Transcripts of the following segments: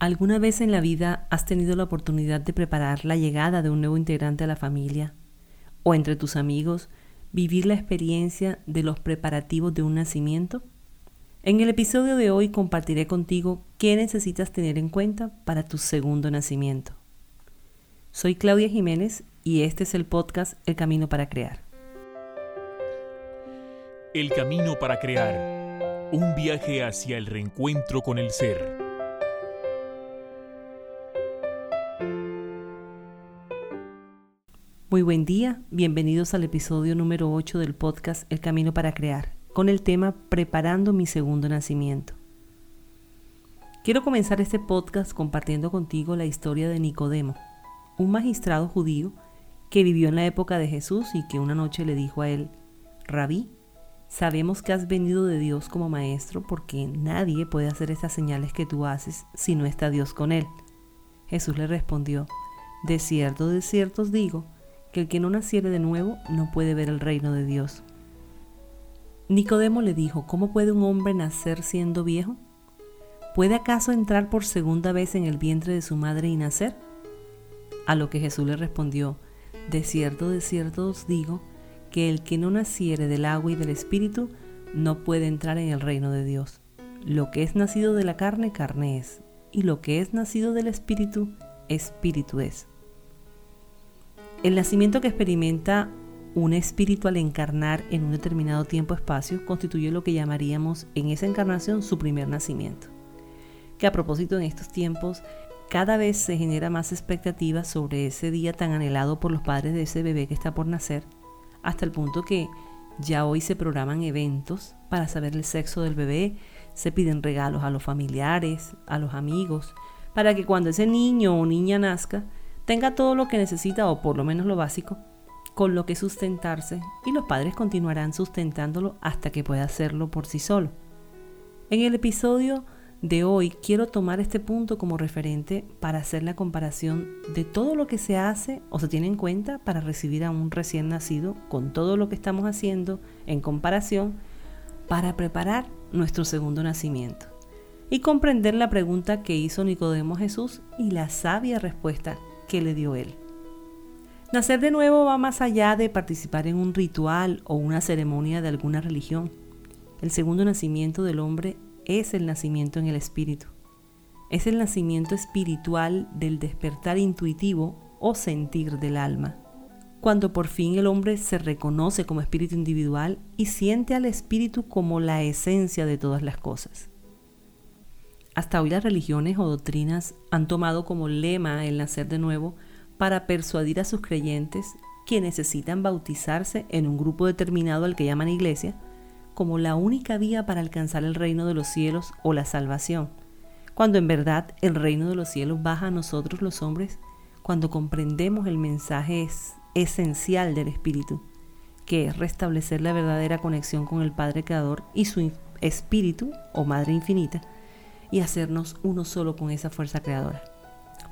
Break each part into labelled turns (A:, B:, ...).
A: ¿Alguna vez en la vida has tenido la oportunidad de preparar la llegada de un nuevo integrante a la familia? ¿O entre tus amigos vivir la experiencia de los preparativos de un nacimiento? En el episodio de hoy compartiré contigo qué necesitas tener en cuenta para tu segundo nacimiento. Soy Claudia Jiménez y este es el podcast El Camino para Crear.
B: El Camino para Crear. Un viaje hacia el reencuentro con el ser.
A: Muy buen día, bienvenidos al episodio número 8 del podcast El Camino para Crear, con el tema Preparando mi segundo nacimiento. Quiero comenzar este podcast compartiendo contigo la historia de Nicodemo, un magistrado judío que vivió en la época de Jesús y que una noche le dijo a él, Rabí, sabemos que has venido de Dios como maestro porque nadie puede hacer esas señales que tú haces si no está Dios con él. Jesús le respondió, de cierto, de cierto os digo, que el que no naciere de nuevo no puede ver el reino de Dios. Nicodemo le dijo, ¿cómo puede un hombre nacer siendo viejo? ¿Puede acaso entrar por segunda vez en el vientre de su madre y nacer? A lo que Jesús le respondió, de cierto, de cierto os digo, que el que no naciere del agua y del espíritu no puede entrar en el reino de Dios. Lo que es nacido de la carne, carne es, y lo que es nacido del espíritu, espíritu es. El nacimiento que experimenta un espíritu al encarnar en un determinado tiempo-espacio constituye lo que llamaríamos en esa encarnación su primer nacimiento. Que a propósito en estos tiempos cada vez se genera más expectativa sobre ese día tan anhelado por los padres de ese bebé que está por nacer, hasta el punto que ya hoy se programan eventos para saber el sexo del bebé, se piden regalos a los familiares, a los amigos, para que cuando ese niño o niña nazca, tenga todo lo que necesita o por lo menos lo básico con lo que sustentarse y los padres continuarán sustentándolo hasta que pueda hacerlo por sí solo. En el episodio de hoy quiero tomar este punto como referente para hacer la comparación de todo lo que se hace o se tiene en cuenta para recibir a un recién nacido con todo lo que estamos haciendo en comparación para preparar nuestro segundo nacimiento y comprender la pregunta que hizo Nicodemo Jesús y la sabia respuesta que le dio él. Nacer de nuevo va más allá de participar en un ritual o una ceremonia de alguna religión. El segundo nacimiento del hombre es el nacimiento en el espíritu. Es el nacimiento espiritual del despertar intuitivo o sentir del alma. Cuando por fin el hombre se reconoce como espíritu individual y siente al espíritu como la esencia de todas las cosas. Hasta hoy las religiones o doctrinas han tomado como lema el nacer de nuevo para persuadir a sus creyentes que necesitan bautizarse en un grupo determinado al que llaman iglesia como la única vía para alcanzar el reino de los cielos o la salvación, cuando en verdad el reino de los cielos baja a nosotros los hombres cuando comprendemos el mensaje esencial del Espíritu, que es restablecer la verdadera conexión con el Padre Creador y su Espíritu o Madre Infinita, y hacernos uno solo con esa fuerza creadora.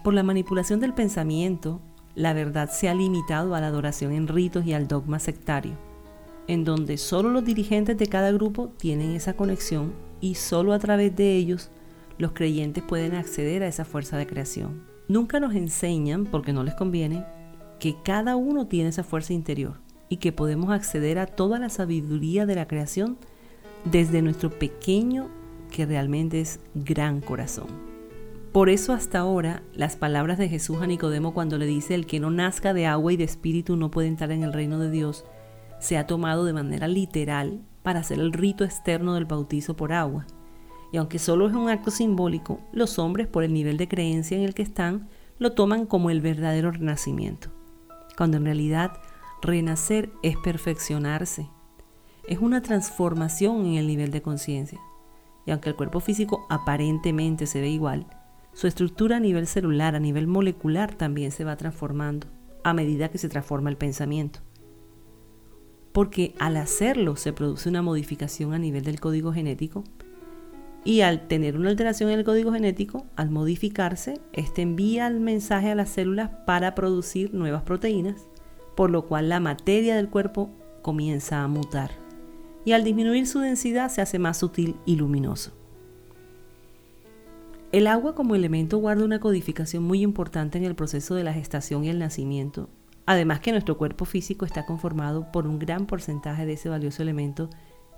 A: Por la manipulación del pensamiento, la verdad se ha limitado a la adoración en ritos y al dogma sectario, en donde solo los dirigentes de cada grupo tienen esa conexión y solo a través de ellos los creyentes pueden acceder a esa fuerza de creación. Nunca nos enseñan, porque no les conviene, que cada uno tiene esa fuerza interior y que podemos acceder a toda la sabiduría de la creación desde nuestro pequeño que realmente es gran corazón. Por eso hasta ahora las palabras de Jesús a Nicodemo cuando le dice el que no nazca de agua y de espíritu no puede entrar en el reino de Dios, se ha tomado de manera literal para hacer el rito externo del bautizo por agua. Y aunque solo es un acto simbólico, los hombres por el nivel de creencia en el que están lo toman como el verdadero renacimiento, cuando en realidad renacer es perfeccionarse, es una transformación en el nivel de conciencia y aunque el cuerpo físico aparentemente se ve igual, su estructura a nivel celular, a nivel molecular también se va transformando a medida que se transforma el pensamiento. Porque al hacerlo se produce una modificación a nivel del código genético y al tener una alteración en el código genético, al modificarse, este envía el mensaje a las células para producir nuevas proteínas, por lo cual la materia del cuerpo comienza a mutar y al disminuir su densidad se hace más sutil y luminoso. El agua como elemento guarda una codificación muy importante en el proceso de la gestación y el nacimiento, además que nuestro cuerpo físico está conformado por un gran porcentaje de ese valioso elemento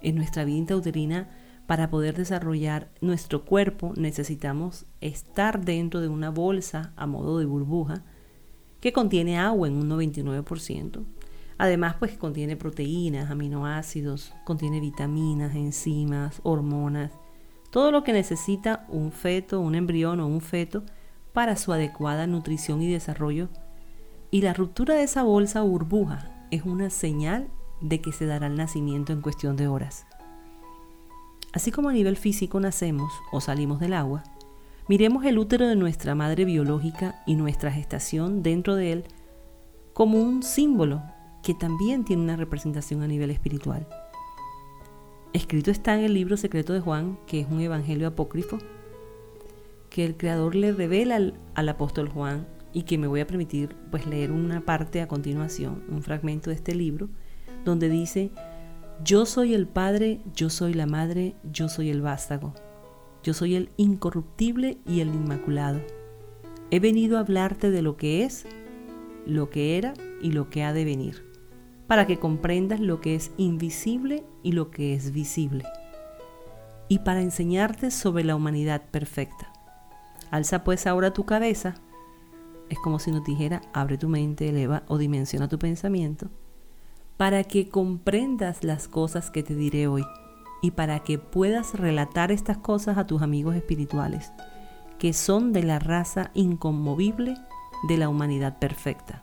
A: en nuestra vida intrauterina. Para poder desarrollar nuestro cuerpo necesitamos estar dentro de una bolsa a modo de burbuja que contiene agua en un 99%. Además, pues contiene proteínas, aminoácidos, contiene vitaminas, enzimas, hormonas, todo lo que necesita un feto, un embrión o un feto para su adecuada nutrición y desarrollo. Y la ruptura de esa bolsa o burbuja es una señal de que se dará el nacimiento en cuestión de horas. Así como a nivel físico nacemos o salimos del agua, miremos el útero de nuestra madre biológica y nuestra gestación dentro de él como un símbolo que también tiene una representación a nivel espiritual. Escrito está en el libro secreto de Juan, que es un evangelio apócrifo, que el Creador le revela al, apóstol Juan y que me voy a permitir pues leer una parte a continuación, un fragmento de este libro, donde dice, yo soy el Padre, yo soy la Madre, yo soy el vástago, yo soy el incorruptible y el inmaculado. He venido a hablarte de lo que es, lo que era y lo que ha de venir para que comprendas lo que es invisible y lo que es visible, y para enseñarte sobre la humanidad perfecta. Alza pues ahora tu cabeza, es como si nos dijera, abre tu mente, eleva o dimensiona tu pensamiento, para que comprendas las cosas que te diré hoy y para que puedas relatar estas cosas a tus amigos espirituales, que son de la raza inconmovible de la humanidad perfecta.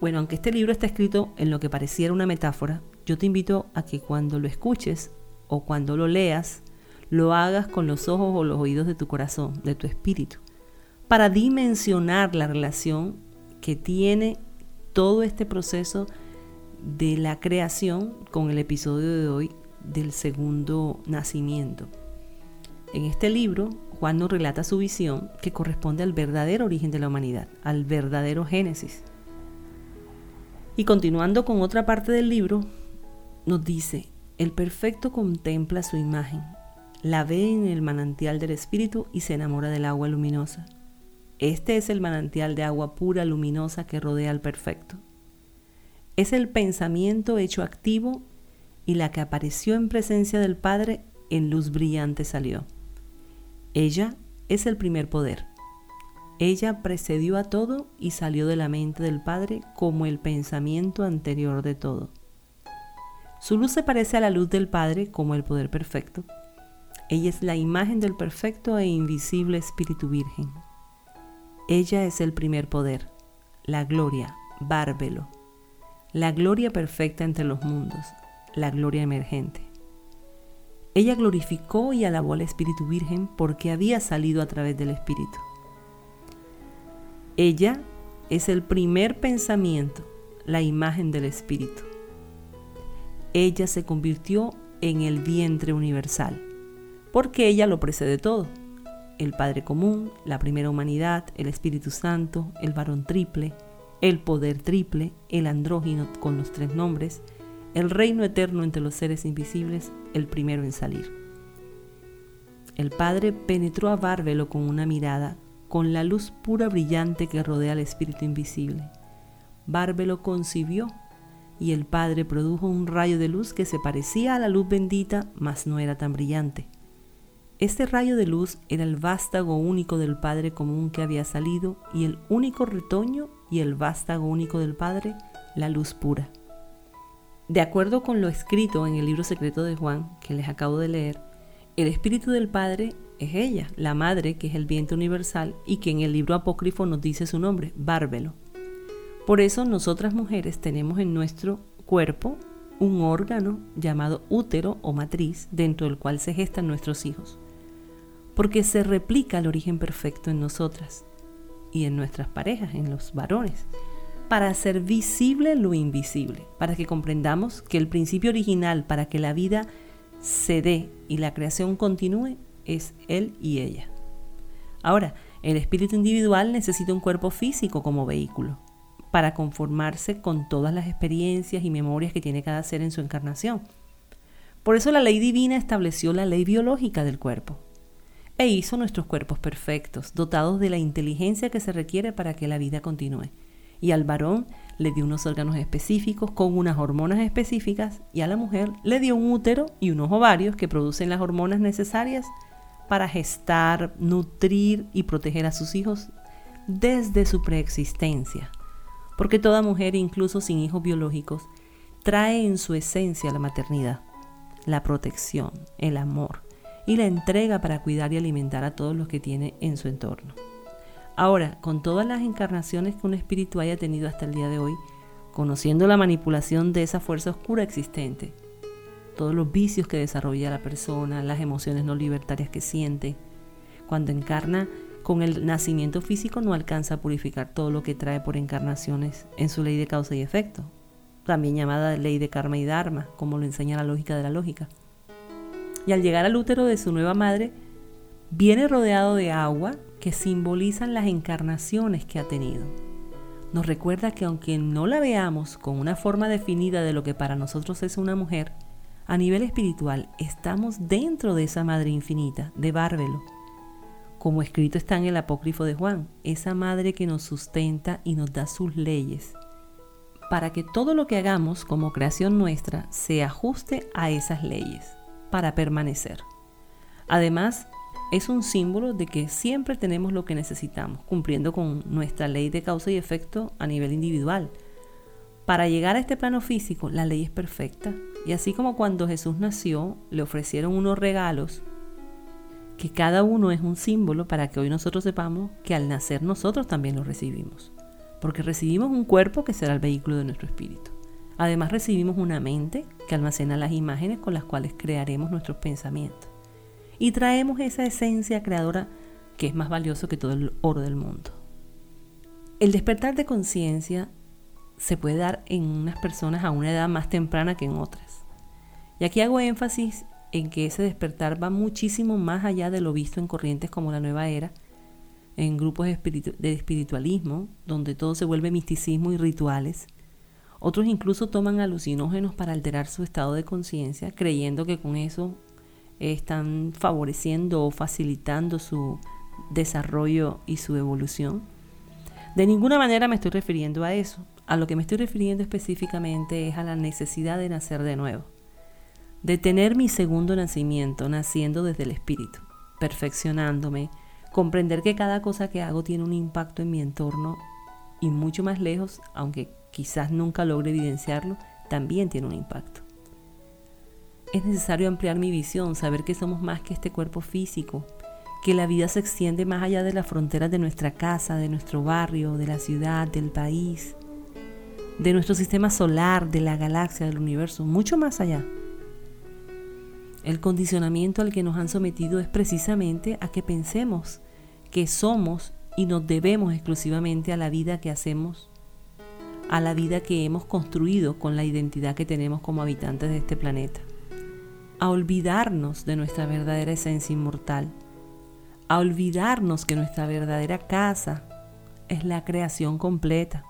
A: Bueno, aunque este libro está escrito en lo que pareciera una metáfora, yo te invito a que cuando lo escuches o cuando lo leas, lo hagas con los ojos o los oídos de tu corazón, de tu espíritu, para dimensionar la relación que tiene todo este proceso de la creación con el episodio de hoy del segundo nacimiento. En este libro, Juan nos relata su visión que corresponde al verdadero origen de la humanidad, al verdadero Génesis y continuando con otra parte del libro, nos dice, el perfecto contempla su imagen, la ve en el manantial del Espíritu y se enamora del agua luminosa. Este es el manantial de agua pura, luminosa que rodea al perfecto. Es el pensamiento hecho activo y la que apareció en presencia del Padre en luz brillante salió. Ella es el primer poder. Ella precedió a todo y salió de la mente del Padre como el pensamiento anterior de todo. Su luz se parece a la luz del Padre como el poder perfecto. Ella es la imagen del perfecto e invisible Espíritu Virgen. Ella es el primer poder, la gloria, bárbelo, la gloria perfecta entre los mundos, la gloria emergente. Ella glorificó y alabó al Espíritu Virgen porque había salido a través del Espíritu. Ella es el primer pensamiento, la imagen del Espíritu. Ella se convirtió en el vientre universal, porque ella lo precede todo. El Padre común, la primera humanidad, el Espíritu Santo, el varón triple, el poder triple, el andrógino con los tres nombres, el reino eterno entre los seres invisibles, el primero en salir. El Padre penetró a Bárbelo con una mirada con la luz pura brillante que rodea al espíritu invisible. Bárbelo concibió y el Padre produjo un rayo de luz que se parecía a la luz bendita, mas no era tan brillante. Este rayo de luz era el vástago único del Padre común que había salido y el único retoño y el vástago único del Padre, la luz pura. De acuerdo con lo escrito en el libro secreto de Juan, que les acabo de leer, el Espíritu del Padre es ella, la madre, que es el viento universal y que en el libro apócrifo nos dice su nombre, Bárbelo. Por eso nosotras mujeres tenemos en nuestro cuerpo un órgano llamado útero o matriz dentro del cual se gestan nuestros hijos, porque se replica el origen perfecto en nosotras y en nuestras parejas, en los varones, para hacer visible lo invisible, para que comprendamos que el principio original para que la vida se dé y la creación continúe es él y ella. Ahora, el espíritu individual necesita un cuerpo físico como vehículo para conformarse con todas las experiencias y memorias que tiene cada ser en su encarnación. Por eso la ley divina estableció la ley biológica del cuerpo. e hizo nuestros cuerpos perfectos, dotados de la inteligencia que se requiere para que la vida continúe. Y al varón le dio unos órganos específicos con unas hormonas específicas y a la mujer le dio un útero y unos ovarios que producen las hormonas necesarias para gestar, nutrir y proteger a sus hijos desde su preexistencia. Porque toda mujer, incluso sin hijos biológicos, trae en su esencia la maternidad, la protección, el amor y la entrega para cuidar y alimentar a todos los que tiene en su entorno. Ahora, con todas las encarnaciones que un espíritu haya tenido hasta el día de hoy, conociendo la manipulación de esa fuerza oscura existente, todos los vicios que desarrolla la persona, las emociones no libertarias que siente, cuando encarna con el nacimiento físico no alcanza a purificar todo lo que trae por encarnaciones en su ley de causa y efecto, también llamada ley de karma y dharma, como lo enseña la lógica de la lógica. Y al llegar al útero de su nueva madre, viene rodeado de agua que simbolizan las encarnaciones que ha tenido. Nos recuerda que aunque no la veamos con una forma definida de lo que para nosotros es una mujer, a nivel espiritual estamos dentro de esa Madre infinita, de Bárbelo. Como escrito está en el apócrifo de Juan, esa Madre que nos sustenta y nos da sus leyes, para que todo lo que hagamos como creación nuestra se ajuste a esas leyes, para permanecer. Además, es un símbolo de que siempre tenemos lo que necesitamos, cumpliendo con nuestra ley de causa y efecto a nivel individual. Para llegar a este plano físico, la ley es perfecta. Y así como cuando Jesús nació, le ofrecieron unos regalos, que cada uno es un símbolo para que hoy nosotros sepamos que al nacer nosotros también lo recibimos. Porque recibimos un cuerpo que será el vehículo de nuestro espíritu. Además recibimos una mente que almacena las imágenes con las cuales crearemos nuestros pensamientos y traemos esa esencia creadora que es más valioso que todo el oro del mundo. El despertar de conciencia se puede dar en unas personas a una edad más temprana que en otras. Y aquí hago énfasis en que ese despertar va muchísimo más allá de lo visto en corrientes como la nueva era, en grupos de espiritualismo, donde todo se vuelve misticismo y rituales. Otros incluso toman alucinógenos para alterar su estado de conciencia, creyendo que con eso están favoreciendo o facilitando su desarrollo y su evolución. De ninguna manera me estoy refiriendo a eso. A lo que me estoy refiriendo específicamente es a la necesidad de nacer de nuevo, de tener mi segundo nacimiento, naciendo desde el espíritu, perfeccionándome, comprender que cada cosa que hago tiene un impacto en mi entorno y mucho más lejos, aunque quizás nunca logre evidenciarlo, también tiene un impacto. Es necesario ampliar mi visión, saber que somos más que este cuerpo físico, que la vida se extiende más allá de las fronteras de nuestra casa, de nuestro barrio, de la ciudad, del país, de nuestro sistema solar, de la galaxia, del universo, mucho más allá. El condicionamiento al que nos han sometido es precisamente a que pensemos que somos y nos debemos exclusivamente a la vida que hacemos, a la vida que hemos construido con la identidad que tenemos como habitantes de este planeta a olvidarnos de nuestra verdadera esencia inmortal, a olvidarnos que nuestra verdadera casa es la creación completa,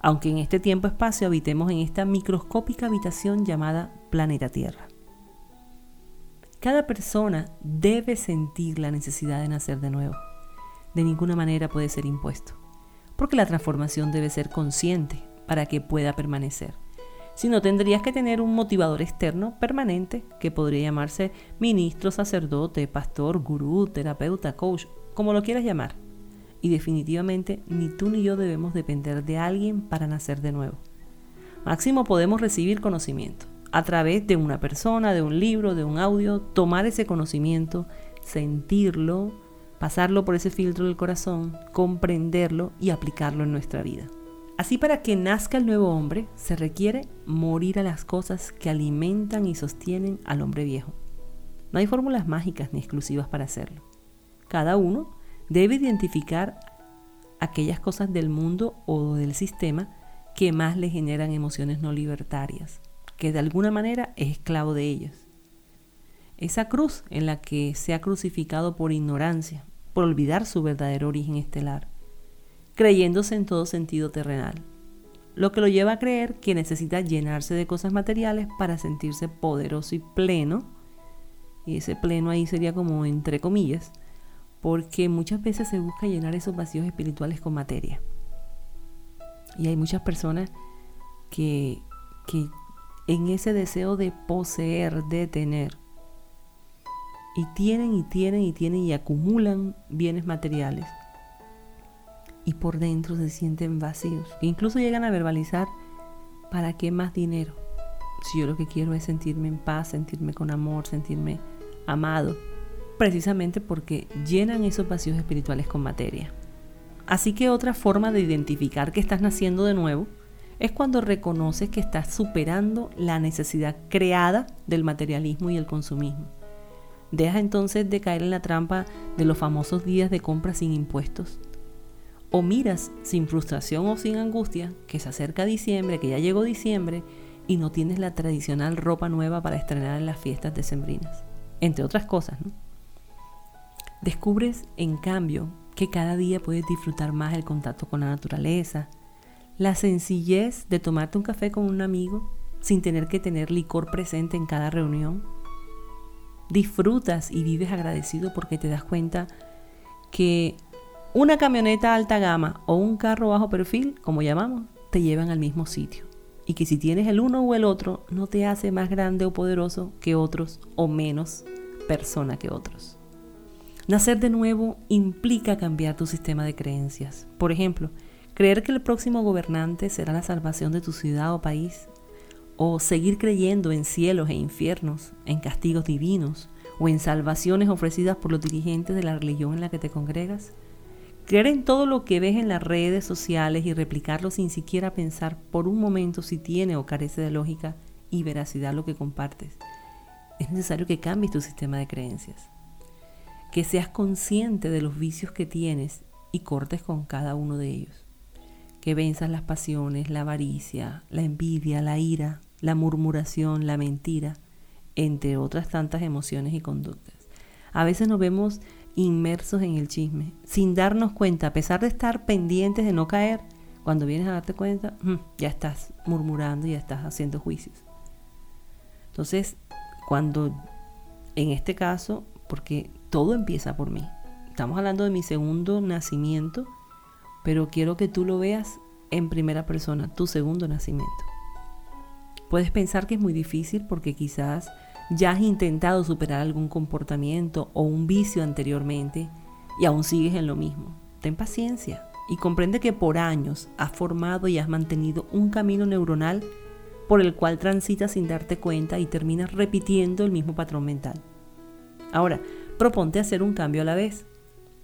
A: aunque en este tiempo-espacio habitemos en esta microscópica habitación llamada planeta Tierra. Cada persona debe sentir la necesidad de nacer de nuevo. De ninguna manera puede ser impuesto, porque la transformación debe ser consciente para que pueda permanecer sino tendrías que tener un motivador externo permanente que podría llamarse ministro, sacerdote, pastor, gurú, terapeuta, coach, como lo quieras llamar. Y definitivamente ni tú ni yo debemos depender de alguien para nacer de nuevo. Máximo podemos recibir conocimiento a través de una persona, de un libro, de un audio, tomar ese conocimiento, sentirlo, pasarlo por ese filtro del corazón, comprenderlo y aplicarlo en nuestra vida. Así para que nazca el nuevo hombre se requiere morir a las cosas que alimentan y sostienen al hombre viejo. No hay fórmulas mágicas ni exclusivas para hacerlo. Cada uno debe identificar aquellas cosas del mundo o del sistema que más le generan emociones no libertarias, que de alguna manera es esclavo de ellas. Esa cruz en la que se ha crucificado por ignorancia, por olvidar su verdadero origen estelar creyéndose en todo sentido terrenal, lo que lo lleva a creer que necesita llenarse de cosas materiales para sentirse poderoso y pleno, y ese pleno ahí sería como entre comillas, porque muchas veces se busca llenar esos vacíos espirituales con materia. Y hay muchas personas que, que en ese deseo de poseer, de tener, y tienen y tienen y tienen y acumulan bienes materiales, y por dentro se sienten vacíos, incluso llegan a verbalizar, ¿para qué más dinero? Si yo lo que quiero es sentirme en paz, sentirme con amor, sentirme amado precisamente porque llenan esos vacíos espirituales con materia. Así que otra forma de identificar que estás naciendo de nuevo es cuando reconoces que estás superando la necesidad creada del materialismo y el consumismo. Deja entonces de caer en la trampa de los famosos días de compra sin impuestos. O miras sin frustración o sin angustia que se acerca diciembre, que ya llegó diciembre y no tienes la tradicional ropa nueva para estrenar en las fiestas decembrinas. Entre otras cosas, ¿no? Descubres, en cambio, que cada día puedes disfrutar más el contacto con la naturaleza, la sencillez de tomarte un café con un amigo sin tener que tener licor presente en cada reunión. Disfrutas y vives agradecido porque te das cuenta que una camioneta alta gama o un carro bajo perfil, como llamamos, te llevan al mismo sitio. Y que si tienes el uno o el otro, no te hace más grande o poderoso que otros o menos persona que otros. Nacer de nuevo implica cambiar tu sistema de creencias. Por ejemplo, creer que el próximo gobernante será la salvación de tu ciudad o país, o seguir creyendo en cielos e infiernos, en castigos divinos, o en salvaciones ofrecidas por los dirigentes de la religión en la que te congregas. Creer en todo lo que ves en las redes sociales y replicarlo sin siquiera pensar por un momento si tiene o carece de lógica y veracidad lo que compartes. Es necesario que cambies tu sistema de creencias que seas consciente de los vicios que tienes y cortes con cada uno de ellos. Que venzas las pasiones, la avaricia, la envidia, la ira, la murmuración, la mentira, entre otras tantas emociones y conductas. A veces nos vemos inmersos en el chisme, sin darnos cuenta, a pesar de estar pendientes de no caer, cuando vienes a darte cuenta, mm, ya estás murmurando, ya estás haciendo juicios. Entonces, cuando en este caso, porque todo empieza por mí. Estamos hablando de mi segundo nacimiento, pero quiero que tú lo veas en primera persona, tu segundo nacimiento. Puedes pensar que es muy difícil porque quizás ya has intentado superar algún comportamiento o un vicio anteriormente y aún sigues en lo mismo. Ten paciencia y comprende que por años has formado y has mantenido un camino neuronal por el cual transitas sin darte cuenta y terminas repitiendo el mismo patrón mental. Ahora, Proponte hacer un cambio a la vez.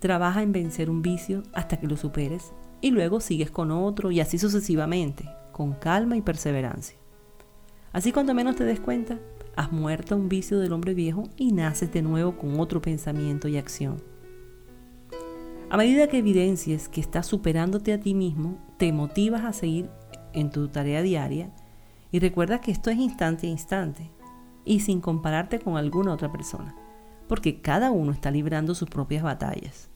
A: Trabaja en vencer un vicio hasta que lo superes y luego sigues con otro y así sucesivamente, con calma y perseverancia. Así cuando menos te des cuenta, has muerto un vicio del hombre viejo y naces de nuevo con otro pensamiento y acción. A medida que evidencies que estás superándote a ti mismo, te motivas a seguir en tu tarea diaria y recuerda que esto es instante a instante y sin compararte con alguna otra persona porque cada uno está librando sus propias batallas.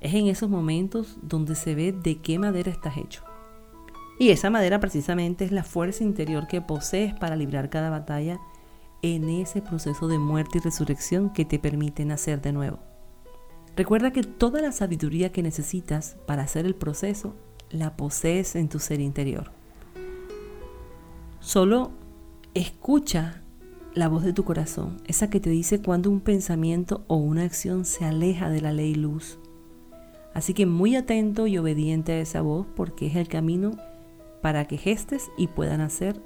A: Es en esos momentos donde se ve de qué madera estás hecho. Y esa madera precisamente es la fuerza interior que posees para librar cada batalla en ese proceso de muerte y resurrección que te permite nacer de nuevo. Recuerda que toda la sabiduría que necesitas para hacer el proceso la posees en tu ser interior. Solo escucha la voz de tu corazón, esa que te dice cuando un pensamiento o una acción se aleja de la ley luz. Así que muy atento y obediente a esa voz porque es el camino para que gestes y puedan hacer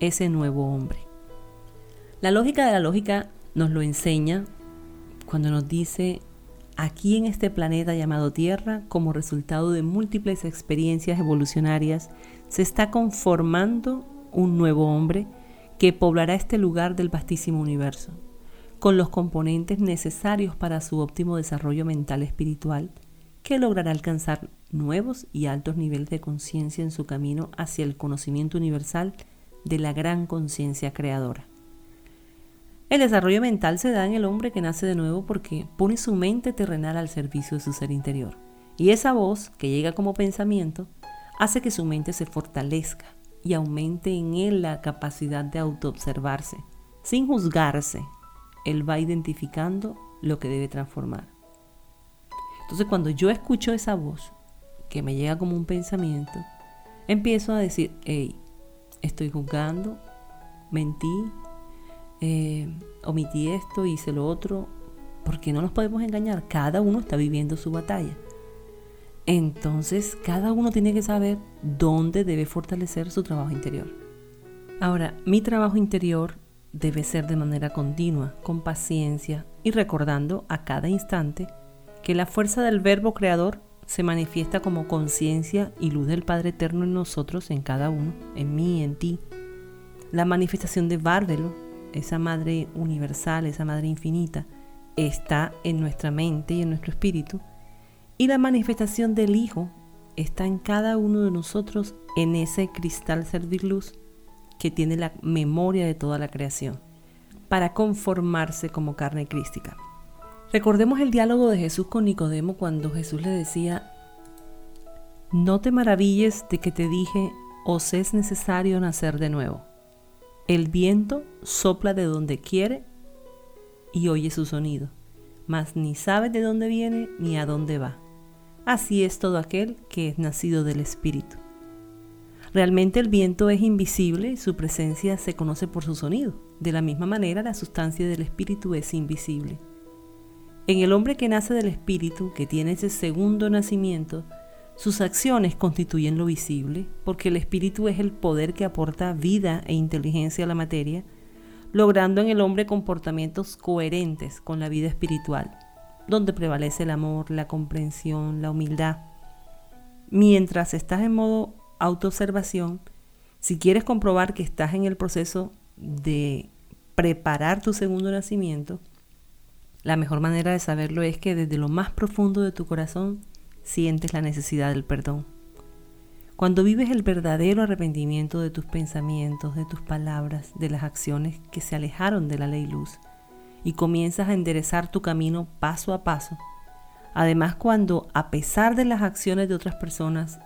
A: ese nuevo hombre. La lógica de la lógica nos lo enseña cuando nos dice aquí en este planeta llamado Tierra, como resultado de múltiples experiencias evolucionarias, se está conformando un nuevo hombre que poblará este lugar del vastísimo universo, con los componentes necesarios para su óptimo desarrollo mental espiritual, que logrará alcanzar nuevos y altos niveles de conciencia en su camino hacia el conocimiento universal de la gran conciencia creadora. El desarrollo mental se da en el hombre que nace de nuevo porque pone su mente terrenal al servicio de su ser interior. Y esa voz, que llega como pensamiento, hace que su mente se fortalezca, y aumente en él la capacidad de autoobservarse. Sin juzgarse, él va identificando lo que debe transformar. Entonces cuando yo escucho esa voz, que me llega como un pensamiento, empiezo a decir, hey, estoy juzgando, mentí, eh, omití esto, hice lo otro, porque no nos podemos engañar, cada uno está viviendo su batalla. Entonces, cada uno tiene que saber dónde debe fortalecer su trabajo interior. Ahora, mi trabajo interior debe ser de manera continua, con paciencia y recordando a cada instante que la fuerza del verbo creador se manifiesta como conciencia y luz del Padre Eterno en nosotros, en cada uno, en mí, en ti. La manifestación de Bárbelo, esa Madre universal, esa Madre infinita, está en nuestra mente y en nuestro espíritu. Y la manifestación del Hijo está en cada uno de nosotros, en ese cristal servir luz que tiene la memoria de toda la creación, para conformarse como carne crística. Recordemos el diálogo de Jesús con Nicodemo cuando Jesús le decía, no te maravilles de que te dije, os es necesario nacer de nuevo. El viento sopla de donde quiere y oye su sonido, mas ni sabe de dónde viene ni a dónde va. Así es todo aquel que es nacido del Espíritu. Realmente el viento es invisible y su presencia se conoce por su sonido. De la misma manera, la sustancia del espíritu es invisible. En el hombre que nace del espíritu, que tiene ese segundo nacimiento, sus acciones constituyen lo visible, porque el espíritu es el poder que aporta vida e inteligencia a la materia, logrando en el hombre comportamientos coherentes con la vida espiritual, donde prevalece el amor, la comprensión, la humildad. Mientras estás en modo autoobservación, si quieres comprobar que estás en el proceso de preparar tu segundo nacimiento, la mejor manera de saberlo es que desde lo más profundo de tu corazón sientes la necesidad del perdón. Cuando vives el verdadero arrepentimiento de tus pensamientos, de tus palabras, de las acciones que se alejaron de la ley luz, y comienzas a enderezar tu camino paso a paso, además cuando a pesar de las acciones de otras personas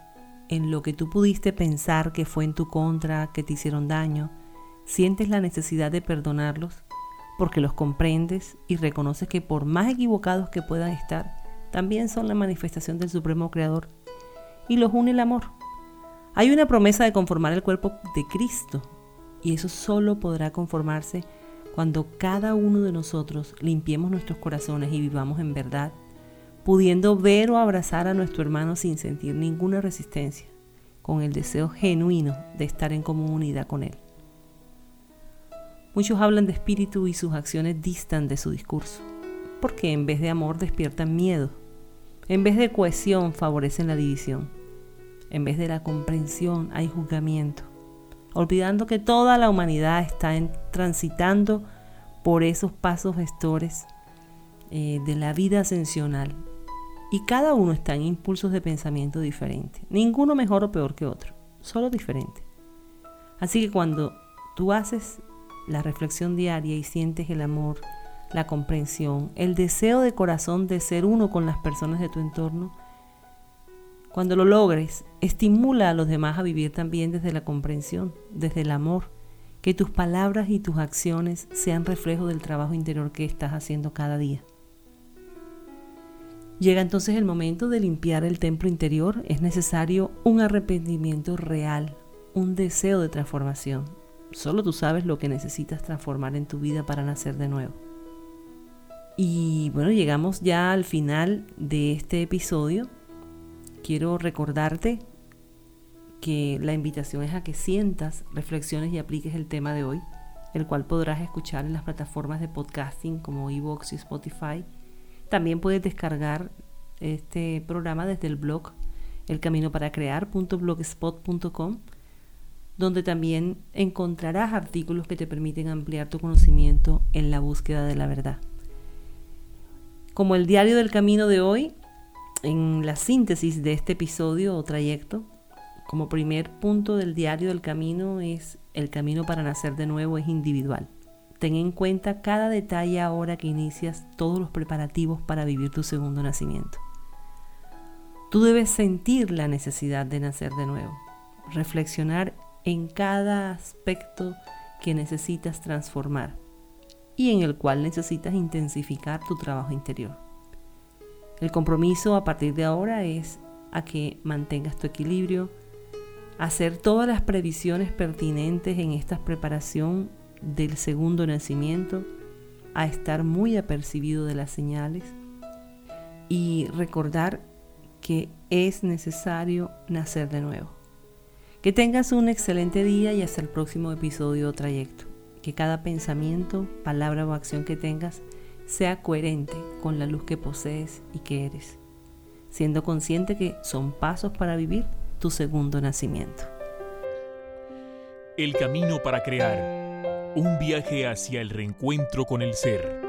A: en lo que tú pudiste pensar que fue en tu contra, que te hicieron daño, sientes la necesidad de perdonarlos porque los comprendes y reconoces que por más equivocados que puedan estar, también son la manifestación del Supremo Creador y los une el amor. Hay una promesa de conformar el cuerpo de Cristo y eso solo podrá conformarse cuando cada uno de nosotros limpiemos nuestros corazones y vivamos en verdad pudiendo ver o abrazar a nuestro hermano sin sentir ninguna resistencia, con el deseo genuino de estar en comunidad con él. Muchos hablan de espíritu y sus acciones distan de su discurso, porque en vez de amor despiertan miedo, en vez de cohesión favorecen la división, en vez de la comprensión hay juzgamiento, olvidando que toda la humanidad está transitando por esos pasos gestores eh, de la vida ascensional y cada uno está en impulsos de pensamiento diferentes. Ninguno mejor o peor que otro, solo diferente. Así que cuando tú haces la reflexión diaria y sientes el amor, la comprensión, el deseo de corazón de ser uno con las personas de tu entorno, cuando lo logres, estimula a los demás a vivir también desde la comprensión, desde el amor, que tus palabras y tus acciones sean reflejo del trabajo interior que estás haciendo cada día. Llega entonces el momento de limpiar el templo interior. Es necesario un arrepentimiento real, un deseo de transformación. Solo tú sabes lo que necesitas transformar en tu vida para nacer de nuevo. Y bueno, llegamos ya al final de este episodio. Quiero recordarte que la invitación es a que sientas, reflexiones y apliques el tema de hoy, el cual podrás escuchar en las plataformas de podcasting como Evox y Spotify también puedes descargar este programa desde el blog elcaminoparacrear.blogspot.com donde también encontrarás artículos que te permiten ampliar tu conocimiento en la búsqueda de la verdad. Como el diario del camino de hoy, en la síntesis de este episodio o trayecto, como primer punto del diario del camino es el camino para nacer de nuevo es individual. Ten en cuenta cada detalle ahora que inicias todos los preparativos para vivir tu segundo nacimiento. Tú debes sentir la necesidad de nacer de nuevo, reflexionar en cada aspecto que necesitas transformar y en el cual necesitas intensificar tu trabajo interior. El compromiso a partir de ahora es a que mantengas tu equilibrio, hacer todas las previsiones pertinentes en esta preparación del segundo nacimiento, a estar muy apercibido de las señales y recordar que es necesario nacer de nuevo. Que tengas un excelente día y hasta el próximo episodio o trayecto. Que cada pensamiento, palabra o acción que tengas sea coherente con la luz que posees y que eres, siendo consciente que son pasos para vivir tu segundo nacimiento.
B: El camino para crear un viaje hacia el reencuentro con el ser.